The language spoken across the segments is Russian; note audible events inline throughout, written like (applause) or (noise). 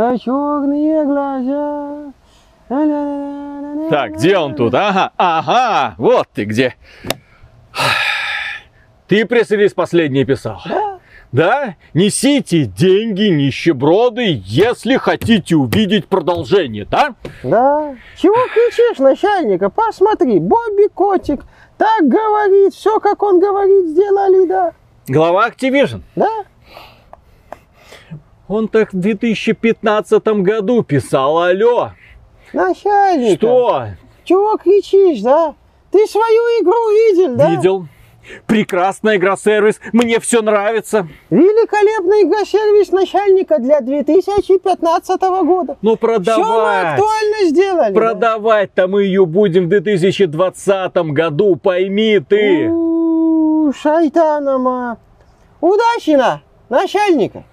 а черные глаза. Так, где он тут? Ага, ага, вот ты где. Ты пресс-релиз последний писал? Да. Да? Несите деньги, нищеброды, если хотите увидеть продолжение, да? Да. Чего кричишь, начальника? Посмотри, Бобби Котик так говорит, все как он говорит, сделали, да. Глава Activision. Да. Он так в 2015 году писал, алло. Начальник. Что? Чего кричишь, да? Ты свою игру видел, да? Видел. Прекрасная игра-сервис, мне все нравится. Великолепный игра-сервис начальника для 2015 года. Ну Все мы продавать. актуально сделали. да. Продавать-то мы ее будем в 2020 году, пойми ты. У, Шайтанама. Удачи на начальника.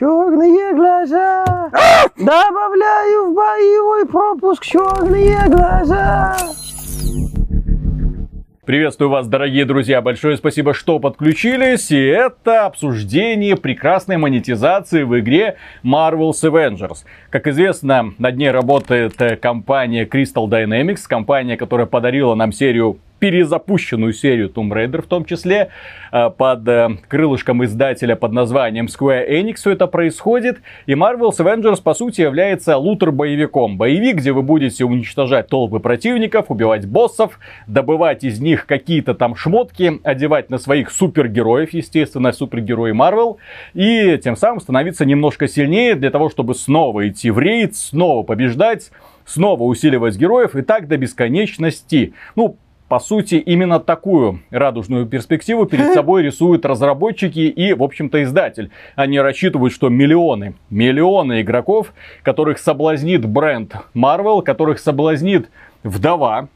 Черные глаза. Добавляю в боевой пропуск черные глаза. Приветствую вас, дорогие друзья. Большое спасибо, что подключились. И это обсуждение прекрасной монетизации в игре Marvel's Avengers. Как известно, над ней работает э, компания Crystal Dynamics, компания, которая подарила нам серию перезапущенную серию Tomb Raider в том числе, э, под э, крылышком издателя под названием Square Enix все это происходит. И Marvel's Avengers, по сути, является лутер-боевиком. Боевик, где вы будете уничтожать толпы противников, убивать боссов, добывать из них какие-то там шмотки, одевать на своих супергероев, естественно, супергерои Marvel, и тем самым становиться немножко сильнее для того, чтобы снова идти в рейд, снова побеждать, снова усиливать героев и так до бесконечности. Ну, по сути, именно такую радужную перспективу перед собой рисуют разработчики и, в общем-то, издатель. Они рассчитывают, что миллионы, миллионы игроков, которых соблазнит бренд Marvel, которых соблазнит вдова,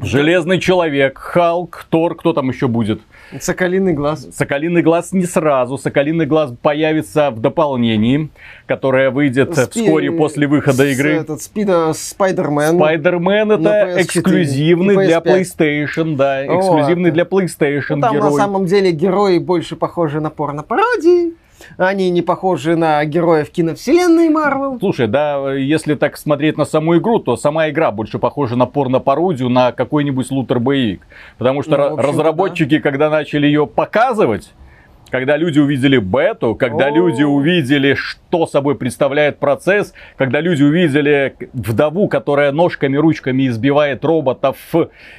Железный человек, Халк, Тор, кто там еще будет? Соколиный глаз. Соколиный глаз не сразу. Соколиный глаз появится в дополнении, которое выйдет Спи- вскоре после выхода игры. Этот Спида Спайдермен. На это PS4 эксклюзивный для PS5. PlayStation, да, эксклюзивный Вот. для PlayStation Ну, там герой. на самом деле герои больше похожи на порно-пародии. Они не похожи на героев киновселенной Марвел. Слушай, да, если так смотреть на саму игру, то сама игра больше похожа на порно-пародию, на какой-нибудь лутер-боевик. Потому что Ну, разработчики, когда начали ее показывать, когда люди увидели бету, когда О. люди увидели, что собой представляет процесс, когда люди увидели вдову, которая ножками, ручками избивает роботов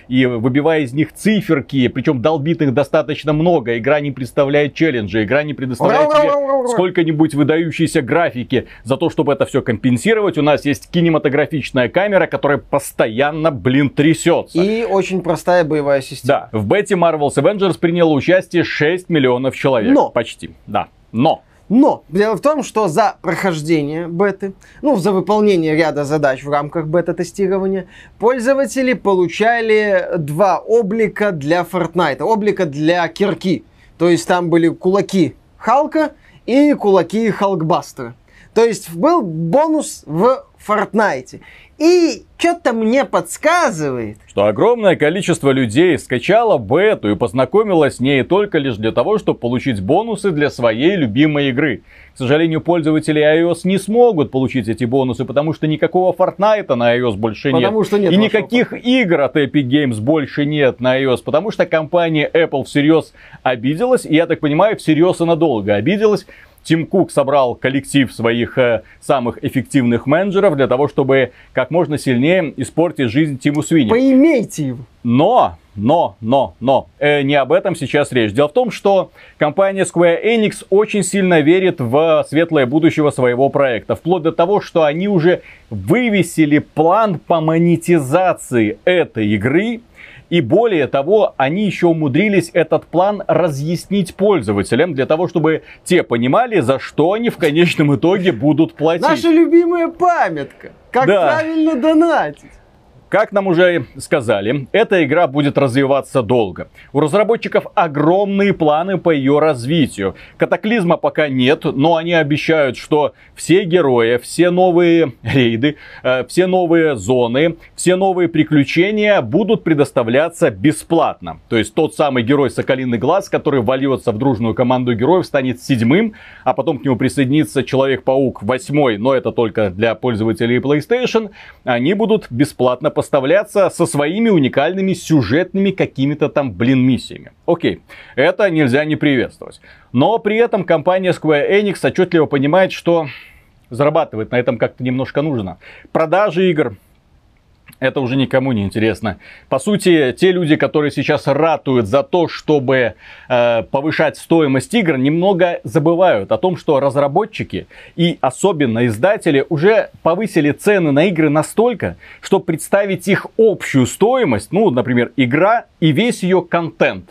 и выбивая из них циферки, причем долбит их достаточно много, игра не представляет челленджа, игра не предоставляет тебе сколько-нибудь выдающейся графики. За то, чтобы это все компенсировать, у нас есть кинематографичная камера, которая постоянно, блин, трясется. И очень простая боевая система. Да, в бете Marvel's Avengers приняло участие 6 миллионов человек. Но. Почти, да. Но. Но дело в том, что за прохождение беты, ну, за выполнение ряда задач в рамках бета-тестирования, пользователи получали два облика для Fortnite. Облика для кирки. То есть там были кулаки Халка и кулаки Халкбастера. То есть был бонус в Fortnite. И что-то мне подсказывает, Что огромное количество людей скачало бету и познакомилось с ней только лишь для того, чтобы получить бонусы для своей любимой игры. К сожалению, пользователи iOS не смогут получить эти бонусы, потому что никакого Fortnite на iOS больше нет. Потому что нет И никаких игр от Epic Games больше нет на iOS, потому что компания Apple всерьез обиделась, и я так понимаю, всерьез и надолго обиделась. Тим Кук собрал коллектив своих э, самых эффективных менеджеров для того, чтобы как можно сильнее испортить жизнь Тиму Свини. поимейте его. Но, но, но, но, э, не об этом сейчас речь. Дело в том, что компания Square Enix очень сильно верит в светлое будущего своего проекта. Вплоть до того, что они уже вывесили план по монетизации этой игры. И более того, они еще умудрились этот план разъяснить пользователям, для того, чтобы те понимали, за что они в конечном итоге будут платить. Наша любимая памятка. Как Да. правильно донатить. Как нам уже сказали, эта игра будет развиваться долго. У разработчиков огромные планы по ее развитию. Катаклизма пока нет, но они обещают, что все герои, все новые (laughs) рейды, э, все новые зоны, все новые приключения будут предоставляться бесплатно. То есть тот самый герой Соколиный Глаз, который вольется в дружную команду героев, станет седьмым, а потом к нему присоединится Человек-паук восьмой, но это только для пользователей PlayStation. Они будут бесплатно поставляться со своими уникальными сюжетными какими-то там, блин, миссиями. Окей, это нельзя не приветствовать. Но при этом компания Square Enix отчетливо понимает, что зарабатывать на этом как-то немножко нужно. Продажи игр, это уже никому не интересно. По сути, те люди, которые сейчас ратуют за то, чтобы э, повышать стоимость игр, немного забывают о том, что разработчики и особенно издатели уже повысили цены на игры настолько, что представить их общую стоимость, ну, например, игра и весь ее контент,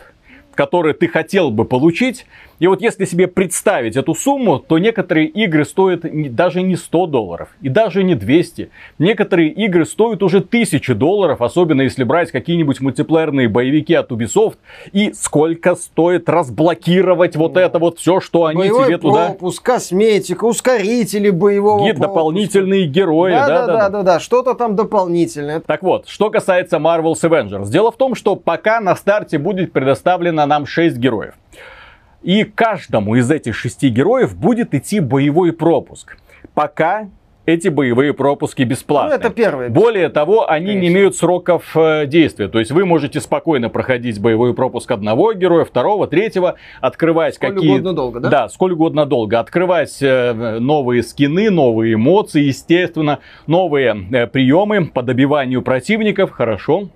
который ты хотел бы получить, и вот если себе представить эту сумму, то некоторые игры стоят даже не 100 долларов и даже не 200. Некоторые игры стоят уже 1000 долларов, особенно если брать какие-нибудь мультиплеерные боевики от Ubisoft. И сколько стоит разблокировать вот это вот все, что они Боевой тебе туда... пропуск, косметика, ускорители боевого Гид, пропуска. дополнительные герои, Да, да, да, да, да, да, что-то там дополнительное. Так вот, что касается Marvel's Avengers. Дело в том, что пока на старте будет предоставлено нам 6 героев. И каждому из этих шести героев будет идти боевой пропуск. Пока эти боевые пропуски бесплатны. Ну, это первое. Более того, они Конечно. не имеют сроков э, действия. То есть вы можете спокойно проходить боевой пропуск одного героя, второго, третьего, открывать Сколь какие... угодно долго, да? Да, сколь угодно долго. Открывать э, новые скины, новые эмоции, естественно, новые э, приемы по добиванию противников. Хорошо,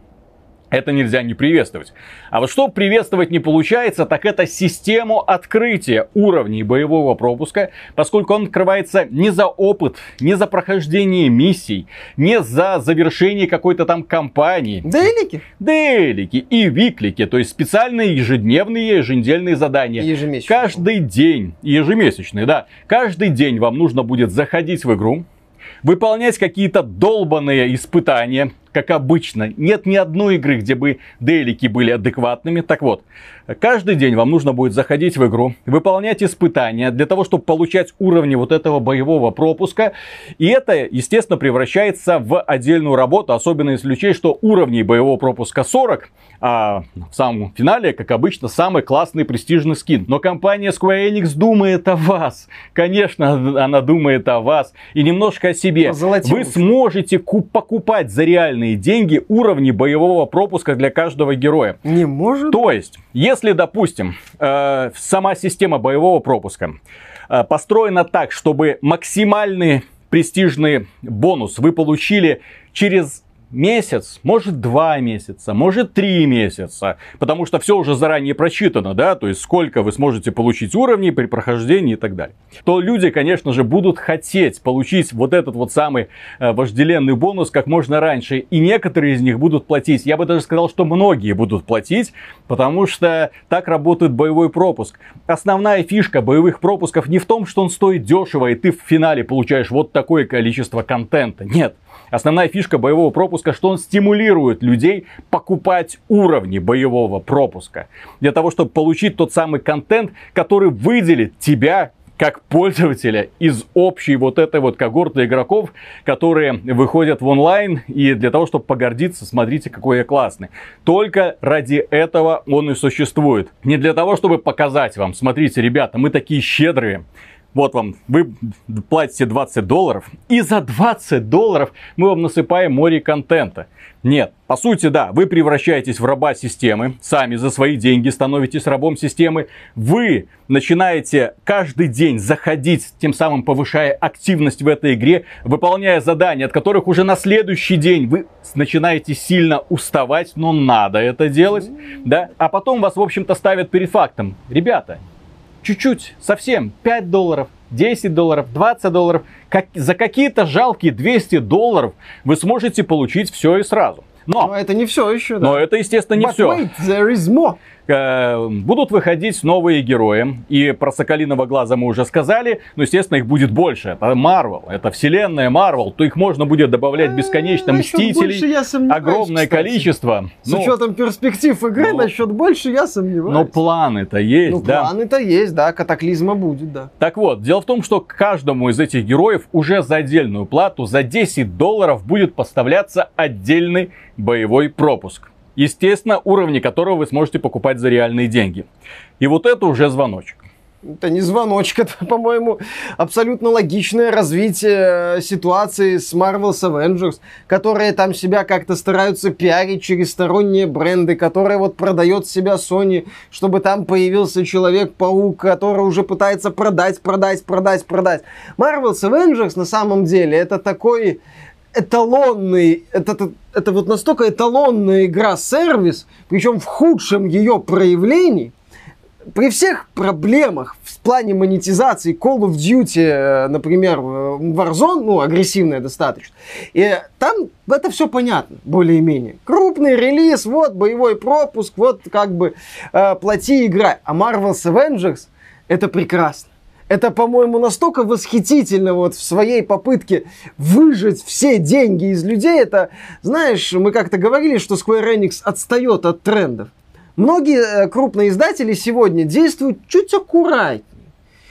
это нельзя не приветствовать. А вот что приветствовать не получается, так это систему открытия уровней боевого пропуска, поскольку он открывается не за опыт, не за прохождение миссий, не за завершение какой-то там кампании. Делики. Делики и виклики, то есть специальные ежедневные, еженедельные задания. Ежемесячные. Каждый день, ежемесячные, да, каждый день вам нужно будет заходить в игру, выполнять какие-то долбанные испытания, как обычно. Нет ни одной игры, где бы делики были адекватными. Так вот, каждый день вам нужно будет заходить в игру, выполнять испытания для того, чтобы получать уровни вот этого боевого пропуска. И это, естественно, превращается в отдельную работу, особенно если учесть, что уровней боевого пропуска 40, а в самом финале, как обычно, самый классный престижный скин. Но компания Square Enix думает о вас. Конечно, она думает о вас. И немножко о себе. Озолотилась. Вы сможете куп- покупать за реальные деньги уровни боевого пропуска для каждого героя. Не может. То есть, если, допустим, э, сама система боевого пропуска э, построена так, чтобы максимальный престижный бонус вы получили через месяц, может два месяца, может три месяца, потому что все уже заранее просчитано, да, то есть сколько вы сможете получить уровней при прохождении и так далее. То люди, конечно же, будут хотеть получить вот этот вот самый э, вожделенный бонус как можно раньше, и некоторые из них будут платить. Я бы даже сказал, что многие будут платить, потому что так работает боевой пропуск. Основная фишка боевых пропусков не в том, что он стоит дешево, и ты в финале получаешь вот такое количество контента. Нет. Основная фишка боевого пропуска, что он стимулирует людей покупать уровни боевого пропуска. Для того, чтобы получить тот самый контент, который выделит тебя как пользователя из общей вот этой вот когорты игроков, которые выходят в онлайн, и для того, чтобы погордиться, смотрите, какой я классный. Только ради этого он и существует. Не для того, чтобы показать вам, смотрите, ребята, мы такие щедрые, вот вам, вы платите 20 долларов, и за 20 долларов мы вам насыпаем море контента. Нет, по сути, да, вы превращаетесь в раба системы, сами за свои деньги становитесь рабом системы, вы начинаете каждый день заходить, тем самым повышая активность в этой игре, выполняя задания, от которых уже на следующий день вы начинаете сильно уставать, но надо это делать, да, а потом вас, в общем-то, ставят перед фактом. Ребята, чуть-чуть, совсем, 5 долларов, 10 долларов, 20 долларов, как, за какие-то жалкие 200 долларов вы сможете получить все и сразу. Но Но, это не все еще, да. но это, естественно, не But все. wait, there is more. Э, будут выходить новые герои. И про Соколиного Глаза мы уже сказали. Но, естественно, их будет больше. Это Марвел, это вселенная Марвел. То их можно будет добавлять бесконечно. Мстителей. Огромное количество. С ну, учетом перспектив игры, ну, насчет больше я сомневаюсь. Но планы-то есть, ну, да? планы-то есть, да. Катаклизма будет, да. Так вот, дело в том, что каждому из этих героев уже за отдельную плату, за 10 долларов будет поставляться отдельный боевой пропуск. Естественно, уровни которого вы сможете покупать за реальные деньги. И вот это уже звоночек. Это не звоночек, (laughs) это, по-моему, абсолютно логичное развитие ситуации с Marvel's Avengers, которые там себя как-то стараются пиарить через сторонние бренды, которые вот продает себя Sony, чтобы там появился Человек-паук, который уже пытается продать, продать, продать, продать. Marvel's Avengers на самом деле это такой эталонный, это, это, это вот настолько эталонная игра-сервис, причем в худшем ее проявлении, при всех проблемах в плане монетизации Call of Duty, э, например, Warzone, ну, агрессивная достаточно, и там это все понятно, более-менее. Крупный релиз, вот боевой пропуск, вот как бы э, плати, играй. А Marvel's Avengers это прекрасно. Это, по-моему, настолько восхитительно вот в своей попытке выжать все деньги из людей. Это, знаешь, мы как-то говорили, что Square Enix отстает от трендов. Многие э, крупные издатели сегодня действуют чуть аккуратнее.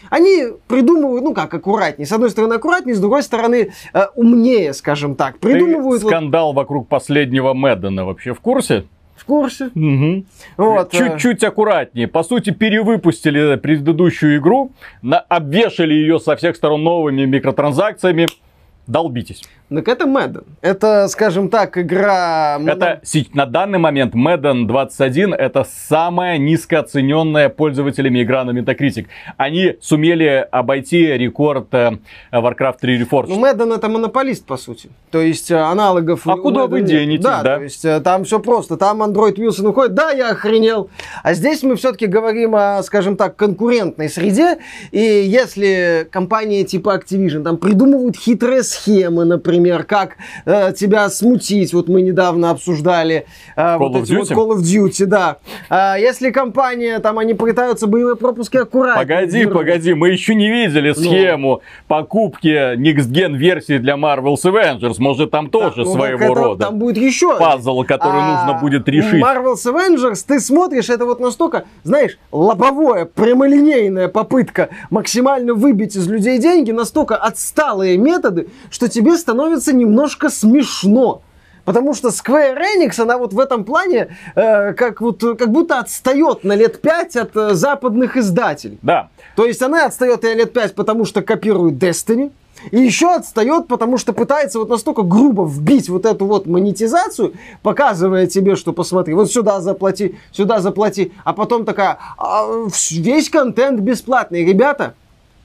Они придумывают, ну как аккуратнее. С одной стороны аккуратнее, с другой стороны э, умнее, скажем так. Придумывают. Ты скандал вот... вокруг последнего Мэддена вообще в курсе? В курсе. Угу. Вот, э. Чуть-чуть э... аккуратнее. По сути, перевыпустили предыдущую игру, на... обвешали ее со всех сторон новыми микротранзакциями. Долбитесь. Так это Madden. Это, скажем так, игра... Это на данный момент Madden 21 это самая низкооцененная пользователями игра на Metacritic. Они сумели обойти рекорд э, Warcraft 3 Reforged. Ну, Madden это монополист, по сути. То есть э, аналогов... А куда вы денетесь, да, да? то есть э, там все просто. Там Android Wilson уходит, да, я охренел. А здесь мы все-таки говорим о, скажем так, конкурентной среде. И если компании типа Activision там придумывают хитрые схемы, например, например, как э, тебя смутить. Вот мы недавно обсуждали э, Call, вот эти вот Call of Duty, да. Э, если компания, там, они пытаются боевые пропуски аккуратно. Погоди, держать. погоди, мы еще не видели ну. схему ну. покупки Next Gen версии для Marvel's Avengers. Может, там тоже ну, своего это, рода там будет еще пазл, который а, нужно будет решить. Marvel's Avengers, ты смотришь, это вот настолько, знаешь, лобовое, прямолинейная попытка максимально выбить из людей деньги, настолько отсталые методы, что тебе становится становится немножко смешно. Потому что Square Enix, она вот в этом плане э, как, вот, как будто отстает на лет пять от э, западных издателей. Да. То есть она отстает на лет пять, потому что копирует Destiny. И еще отстает, потому что пытается вот настолько грубо вбить вот эту вот монетизацию, показывая тебе, что посмотри, вот сюда заплати, сюда заплати, а потом такая, а, весь контент бесплатный. Ребята,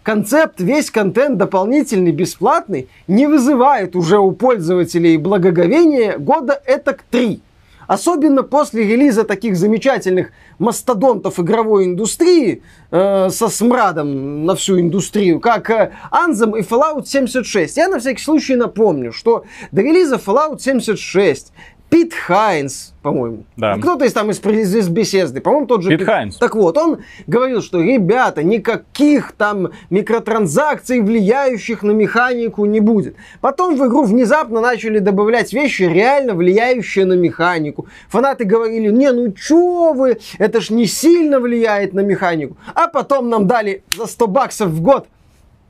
концепт, весь контент дополнительный, бесплатный, не вызывает уже у пользователей благоговения года это к три. Особенно после релиза таких замечательных мастодонтов игровой индустрии э, со смрадом на всю индустрию, как э, Anthem и Fallout 76. Я на всякий случай напомню, что до релиза Fallout 76 Пит Хайнс, по-моему. Да. Кто-то из там из, из беседы, по-моему, тот же Пит, Пит Хайнс. Так вот, он говорил, что, ребята, никаких там микротранзакций, влияющих на механику, не будет. Потом в игру внезапно начали добавлять вещи, реально влияющие на механику. Фанаты говорили, не, ну чё вы, это ж не сильно влияет на механику. А потом нам дали за 100 баксов в год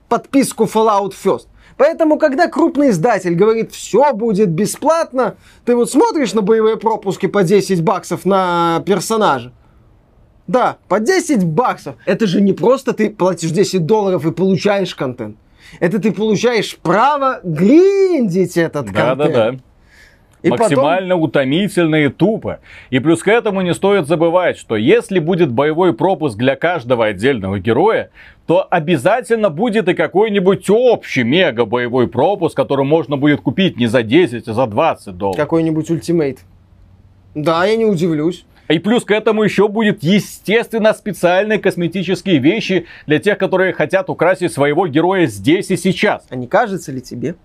подписку Fallout First. Поэтому, когда крупный издатель говорит, все будет бесплатно, ты вот смотришь на боевые пропуски по 10 баксов на персонажа. Да, по 10 баксов. Это же не просто ты платишь 10 долларов и получаешь контент. Это ты получаешь право гриндить этот контент. Да-да-да. И максимально потом... утомительно и тупо. И плюс к этому не стоит забывать, что если будет боевой пропуск для каждого отдельного героя, то обязательно будет и какой-нибудь общий мега боевой пропуск, который можно будет купить не за 10, а за 20 долларов. Какой-нибудь ультимейт. Да, я не удивлюсь. И плюс к этому еще будет, естественно, специальные косметические вещи для тех, которые хотят украсить своего героя здесь и сейчас. А не кажется ли тебе,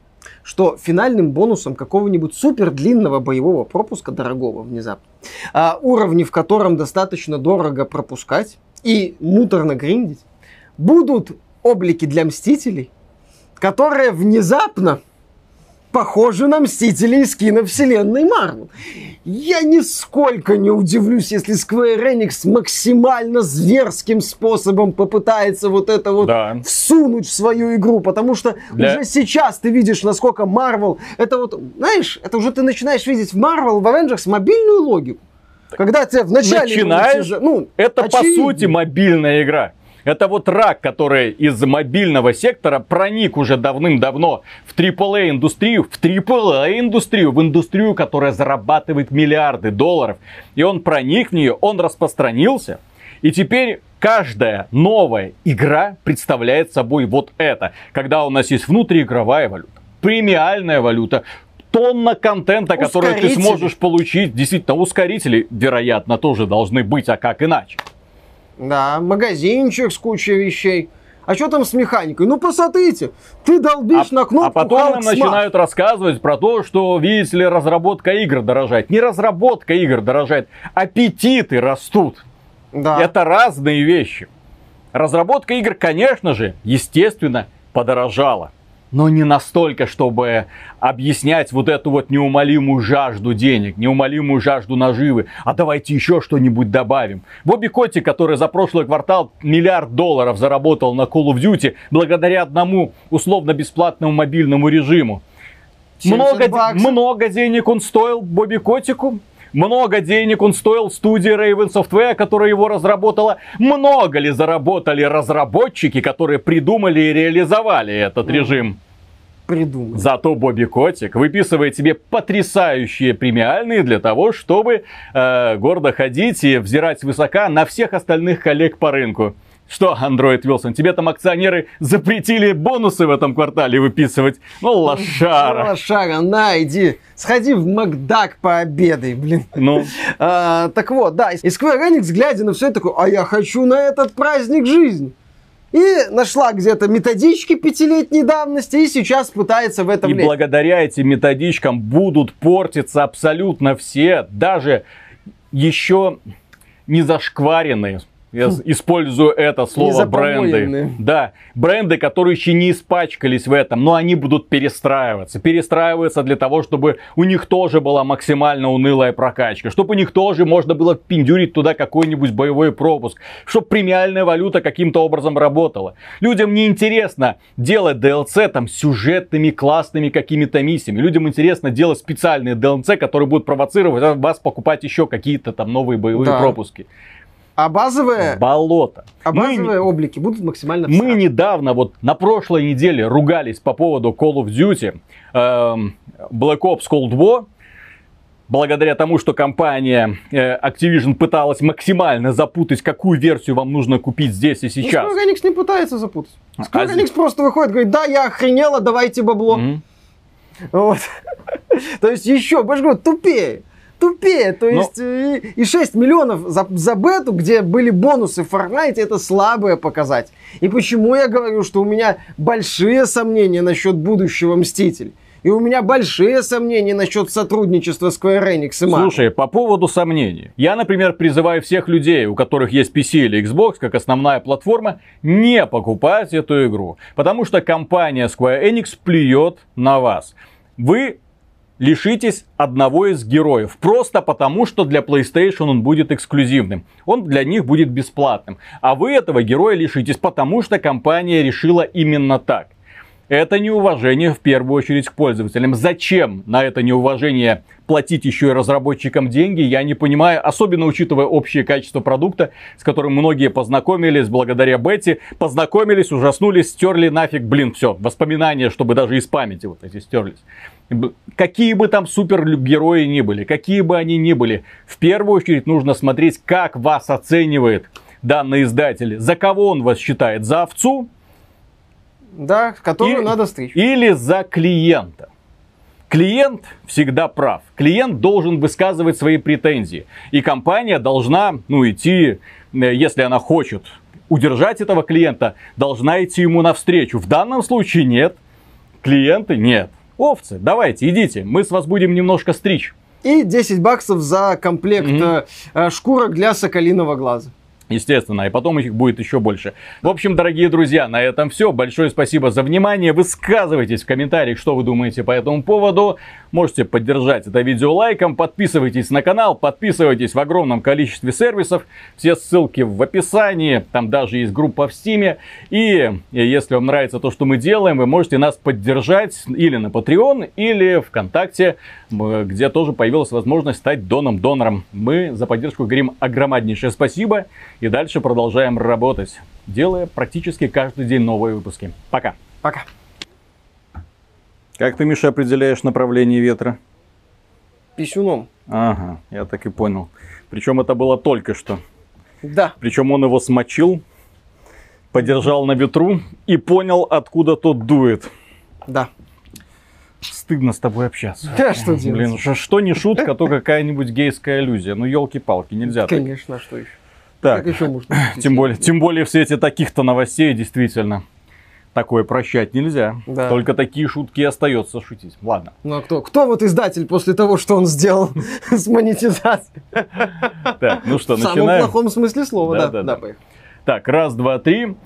что финальным бонусом какого-нибудь супер длинного боевого пропуска, дорогого внезапно, а, уровни в котором достаточно дорого пропускать и муторно гриндить, будут облики для Мстителей, которые внезапно похожи на Мстителей из киновселенной Марвел. Я нисколько не удивлюсь, если Square Enix максимально зверским способом попытается вот это вот да. всунуть в свою игру, потому что Для... уже сейчас ты видишь, насколько Marvel, это вот, знаешь, это уже ты начинаешь видеть в Marvel, в Avengers мобильную логику. Когда ты вначале... Начинаешь, ну, это очевидно. по сути мобильная игра. Это вот рак, который из мобильного сектора проник уже давным-давно в AAA индустрию, в AAA индустрию, в индустрию, которая зарабатывает миллиарды долларов. И он проник в нее, он распространился. И теперь каждая новая игра представляет собой вот это. Когда у нас есть внутриигровая валюта, премиальная валюта, тонна контента, который ты сможешь получить. Действительно, ускорители, вероятно, тоже должны быть, а как иначе? Да, магазинчик с кучей вещей. А что там с механикой? Ну посмотрите, ты долбишь а, на кнопку. А потом нам начинают рассказывать про то, что, видите ли, разработка игр дорожает. Не разработка игр дорожает, аппетиты растут. Да. Это разные вещи. Разработка игр, конечно же, естественно, подорожала но не настолько, чтобы объяснять вот эту вот неумолимую жажду денег, неумолимую жажду наживы. А давайте еще что-нибудь добавим. Бобби Котти, который за прошлый квартал миллиард долларов заработал на Call of Duty благодаря одному условно-бесплатному мобильному режиму. Много, много денег он стоил Бобби Котику, много денег он стоил студии Raven Software, которая его разработала. Много ли заработали разработчики, которые придумали и реализовали этот ну, режим? Придумали. Зато Бобби Котик выписывает себе потрясающие премиальные для того, чтобы э, гордо ходить и взирать высока на всех остальных коллег по рынку. Что, Андроид Вилсон, тебе там акционеры запретили бонусы в этом квартале выписывать? Ну, лошара. Ну, лошара, на, иди, сходи в Макдак пообедай, блин. Ну. (laughs) А, так вот, да, и Square Enix, глядя на все это, такой, а я хочу на этот праздник жизни. И нашла где-то методички пятилетней давности и сейчас пытается в этом И влезть. благодаря этим методичкам будут портиться абсолютно все, даже еще не зашкваренные я хм. использую это слово бренды. Да, бренды, которые еще не испачкались в этом, но они будут перестраиваться. Перестраиваться для того, чтобы у них тоже была максимально унылая прокачка. Чтобы у них тоже можно было пиндюрить туда какой-нибудь боевой пропуск. Чтобы премиальная валюта каким-то образом работала. Людям не интересно делать DLC там сюжетными, классными какими-то миссиями. Людям интересно делать специальные DLC, которые будут провоцировать вас покупать еще какие-то там новые боевые да. пропуски. А базовые... Болото. А базовые мы, облики будут максимально... Мы недавно, вот на прошлой неделе ругались по поводу Call of Duty, э, Black Ops Cold War, благодаря тому, что компания э, Activision пыталась максимально запутать, какую версию вам нужно купить здесь и сейчас. Ну, Square Enix не пытается запутать. А Square а... Enix просто выходит, говорит, да, я охренела, давайте бабло. Mm-hmm. Вот. (laughs) То есть еще, больше говорю, тупее тупее. То есть Но... и, и 6 миллионов за, за бету, где были бонусы в Fortnite, это слабое показать. И почему я говорю, что у меня большие сомнения насчет будущего Мстителей. И у меня большие сомнения насчет сотрудничества Square Enix и Marvel. Слушай, по поводу сомнений. Я, например, призываю всех людей, у которых есть PC или Xbox, как основная платформа, не покупать эту игру. Потому что компания Square Enix плюет на вас. Вы лишитесь одного из героев. Просто потому, что для PlayStation он будет эксклюзивным. Он для них будет бесплатным. А вы этого героя лишитесь, потому что компания решила именно так. Это неуважение в первую очередь к пользователям. Зачем на это неуважение платить еще и разработчикам деньги, я не понимаю, особенно учитывая общее качество продукта, с которым многие познакомились благодаря Бетти, познакомились, ужаснулись, стерли нафиг, блин, все, воспоминания, чтобы даже из памяти вот эти стерлись. Какие бы там супергерои ни были, какие бы они ни были, в первую очередь нужно смотреть, как вас оценивает данный издатель, за кого он вас считает, за овцу да, которую и, надо стричь. Или за клиента. Клиент всегда прав. Клиент должен высказывать свои претензии. И компания должна, ну, идти, э, если она хочет удержать этого клиента, должна идти ему навстречу. В данном случае нет. Клиенты нет. Овцы, давайте, идите, мы с вас будем немножко стричь. И 10 баксов за комплект э, шкурок для соколиного глаза. Естественно, и потом их будет еще больше. В общем, дорогие друзья, на этом все. Большое спасибо за внимание. Высказывайтесь в комментариях, что вы думаете по этому поводу. Можете поддержать это видео лайком. Подписывайтесь на канал, подписывайтесь в огромном количестве сервисов. Все ссылки в описании. Там даже есть группа в Стиме. И если вам нравится то, что мы делаем, вы можете нас поддержать или на Patreon, или ВКонтакте, где тоже появилась возможность стать доном-донором. Мы за поддержку говорим огромнейшее спасибо. И дальше продолжаем работать, делая практически каждый день новые выпуски. Пока. Пока. Как ты, Миша, определяешь направление ветра? Писюном. Ага, я так и понял. Причем это было только что. Да. Причем он его смочил, подержал на ветру и понял, откуда тот дует. Да. Стыдно с тобой общаться. Да, что делать? Блин, ш- что не шутка, то какая-нибудь гейская иллюзия. Ну, елки-палки, нельзя так. Конечно, а что еще? Так, Как еще можно? (laughs) тем более, тем более в свете таких-то новостей, действительно. Такое прощать нельзя. Да. Только такие шутки и остается шутить. Ладно. Ну а кто? Кто вот издатель после того, что он сделал (laughs) с монетизацией? Так, ну что, В самом начинаем? плохом смысле слова, Да, да. да. Так, раз, два, три.